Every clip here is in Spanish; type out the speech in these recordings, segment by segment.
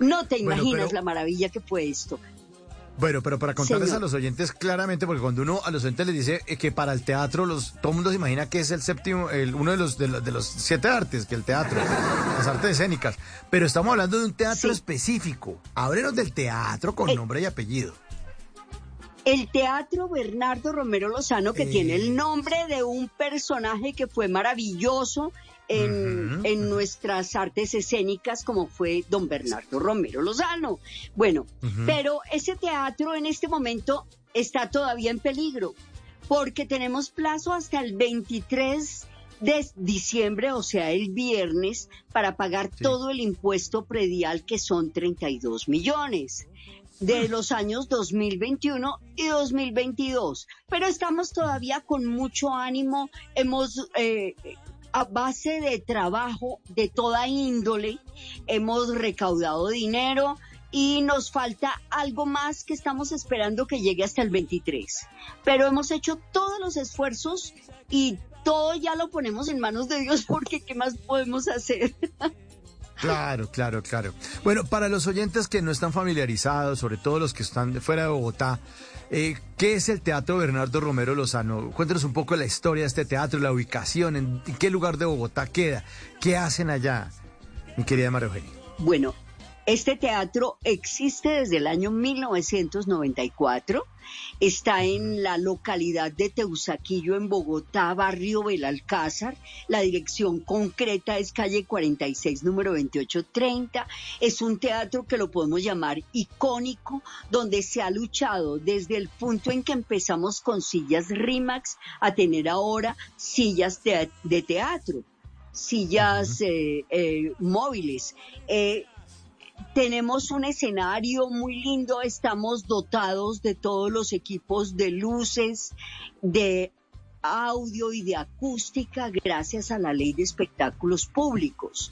No te Bueno, imaginas pero- la maravilla que fue esto. Bueno, pero para contarles Señor. a los oyentes claramente, porque cuando uno a los oyentes les dice eh, que para el teatro, los, todo el mundo se imagina que es el séptimo, el, uno de los, de, los, de los siete artes, que el teatro, las artes escénicas. Pero estamos hablando de un teatro Sí. específico. Háblenos del teatro con Eh, nombre y apellido. El Teatro Bernardo Romero Lozano, que Eh. tiene el nombre de un personaje que fue maravilloso en, en nuestras artes escénicas, como fue don Bernardo Romero Lozano. Bueno, pero ese teatro en este momento está todavía en peligro, porque tenemos plazo hasta el 23 de diciembre, o sea, el viernes, para pagar Sí. todo el impuesto predial, que son 32 millones de los años 2021 y 2022. Pero estamos todavía con mucho ánimo. Hemos, eh, a base de trabajo de toda índole, hemos recaudado dinero y nos falta algo más que estamos esperando que llegue hasta el 23. Pero hemos hecho todos los esfuerzos y todo ya lo ponemos en manos de Dios porque ¿qué más podemos hacer? Claro, claro, claro. Bueno, para los oyentes que no están familiarizados, sobre todo los que están fuera de Bogotá, eh, ¿qué es el Teatro Bernardo Romero Lozano? Cuéntanos un poco la historia de este teatro, la ubicación, en, en qué lugar de Bogotá queda, qué hacen allá, mi querida María Eugenia. Bueno, este teatro existe desde el año 1994. Está en la localidad de Teusaquillo, en Bogotá, barrio Belalcázar. La dirección concreta es calle 46, número 2830. Es un teatro que lo podemos llamar icónico, donde se ha luchado desde el punto en que empezamos con sillas RIMAX a tener ahora sillas de, de teatro, sillas eh, eh, móviles. Eh, tenemos un escenario muy lindo, estamos dotados de todos los equipos de luces, de audio y de acústica gracias a la ley de espectáculos públicos.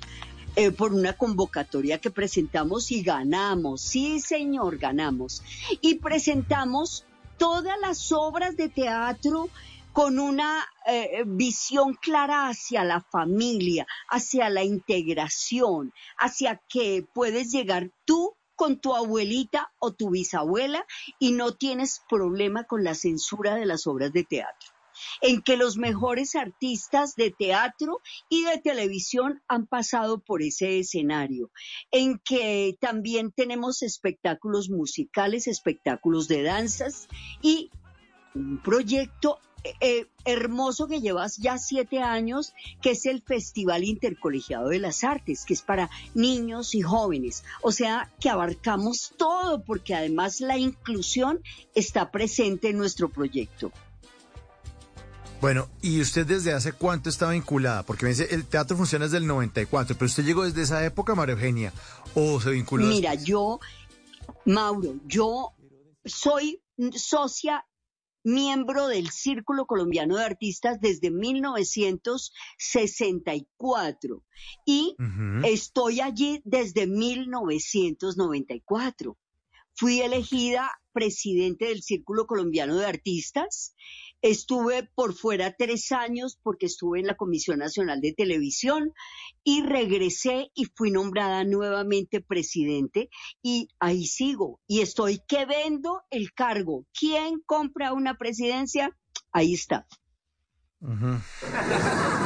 eh, por una convocatoria que presentamos y ganamos, sí señor, ganamos. Y presentamos todas las obras de teatro con una eh, visión clara hacia la familia, hacia la integración, hacia que puedes llegar tú con tu abuelita o tu bisabuela y no tienes problema con la censura de las obras de teatro. En que los mejores artistas de teatro y de televisión han pasado por ese escenario, en que también tenemos espectáculos musicales, espectáculos de danzas y un proyecto eh, hermoso que llevas ya siete años, que es el Festival Intercolegiado de las Artes, que es para niños y jóvenes. O sea, que abarcamos todo, porque además la inclusión está presente en nuestro proyecto. Bueno, ¿y usted desde hace cuánto está vinculada? Porque me dice, el teatro funciona desde el 94, pero usted llegó desde esa época, María Eugenia, o se vinculó Mira, después? yo, Mauro, yo soy socia miembro del Círculo Colombiano de Artistas desde 1964 y Ujú. estoy allí desde 1994. Fui elegida presidente del Círculo Colombiano de Artistas. Estuve por fuera tres años porque estuve en la Comisión Nacional de Televisión y regresé y fui nombrada nuevamente presidente y ahí sigo y estoy que vendo el cargo. ¿Quién compra una presidencia? Ahí está.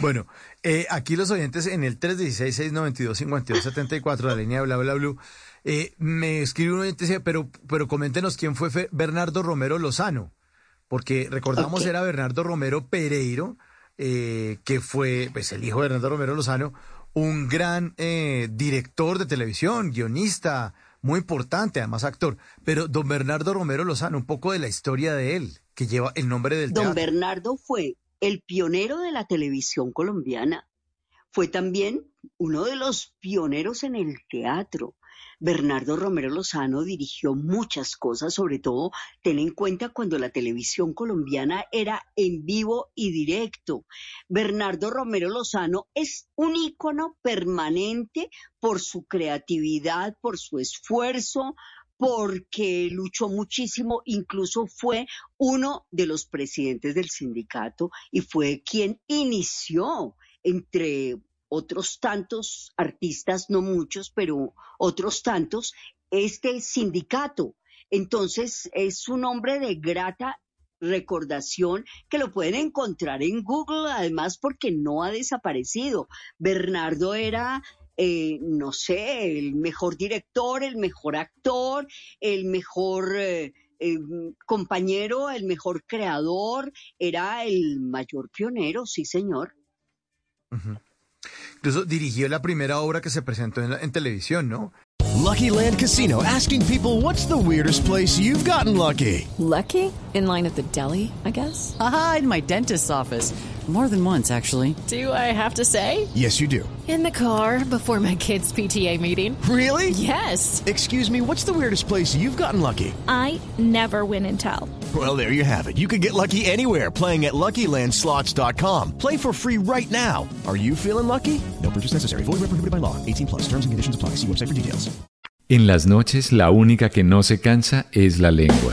Bueno, eh, aquí los oyentes en el 316-692-5274, la línea bla bla bla, eh, me escribe un oyente y dice, pero, pero coméntenos quién fue Fe- Bernardo Romero Lozano, porque recordamos Ok. era Bernardo Romero Pereiro, eh, que fue pues, el hijo de Bernardo Romero Lozano, un gran eh, director de televisión, guionista, muy importante, además actor. Pero don Bernardo Romero Lozano, un poco de la historia de él, que lleva el nombre del Don teatro. Bernardo fue el pionero de la televisión colombiana. Fue también uno de los pioneros en el teatro. Bernardo Romero Lozano dirigió muchas cosas, sobre todo ten en cuenta cuando la televisión colombiana era en vivo y directo. Bernardo Romero Lozano es un ícono permanente por su creatividad, por su esfuerzo, porque luchó muchísimo, incluso fue uno de los presidentes del sindicato y fue quien inició entre otros tantos artistas, no muchos, pero otros tantos, este sindicato. Entonces es un hombre de grata recordación que lo pueden encontrar en Google, además porque no ha desaparecido. Bernardo era, eh, no sé, el mejor director, el mejor actor, el mejor... Eh, eh, compañero, el mejor creador, era el mayor pionero, sí señor. Incluso dirigió la primera obra que se presentó en, la, en televisión, ¿no? Lucky Land Casino asking people what's the weirdest place you've gotten lucky. Lucky? In line at the deli, I guess? Aha, in my dentist's office. More than once, actually. Do I have to say? Yes, you do. In the car before my kids' PTA meeting. Really? Yes. Excuse me, what's the weirdest place you've gotten lucky? I never win and tell. Well, there you have it. You can get lucky anywhere playing at LuckyLandSlots.com. Play for free right now. Are you feeling lucky? No purchase necessary. Void where prohibited by law. 18 plus. Terms and conditions apply. See website for details. En las noches, la única que no se cansa es la lengua.